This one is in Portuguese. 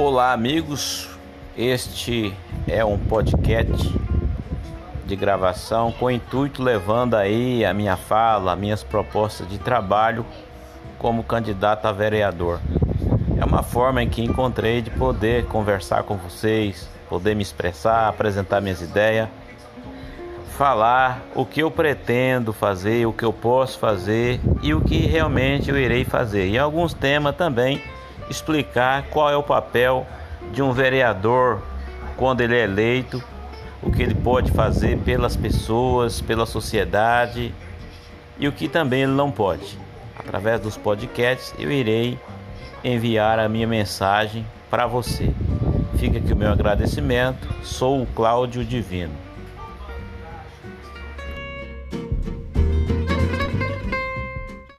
Olá, amigos. Este é um podcast de gravação com o intuito levando aí a minha fala, minhas propostas de trabalho como candidato a vereador. É uma forma em que encontrei de poder conversar com vocês, poder me expressar, apresentar minhas ideias, falar o que eu pretendo fazer, o que eu posso fazer e o que realmente eu irei fazer. E alguns temas também explicar qual é o papel de um vereador quando ele é eleito, o que ele pode fazer pelas pessoas, pela sociedade e o que também ele não pode. Através dos podcasts eu irei enviar a minha mensagem para você. Fica aqui o meu agradecimento. Sou o Cláudio Divino.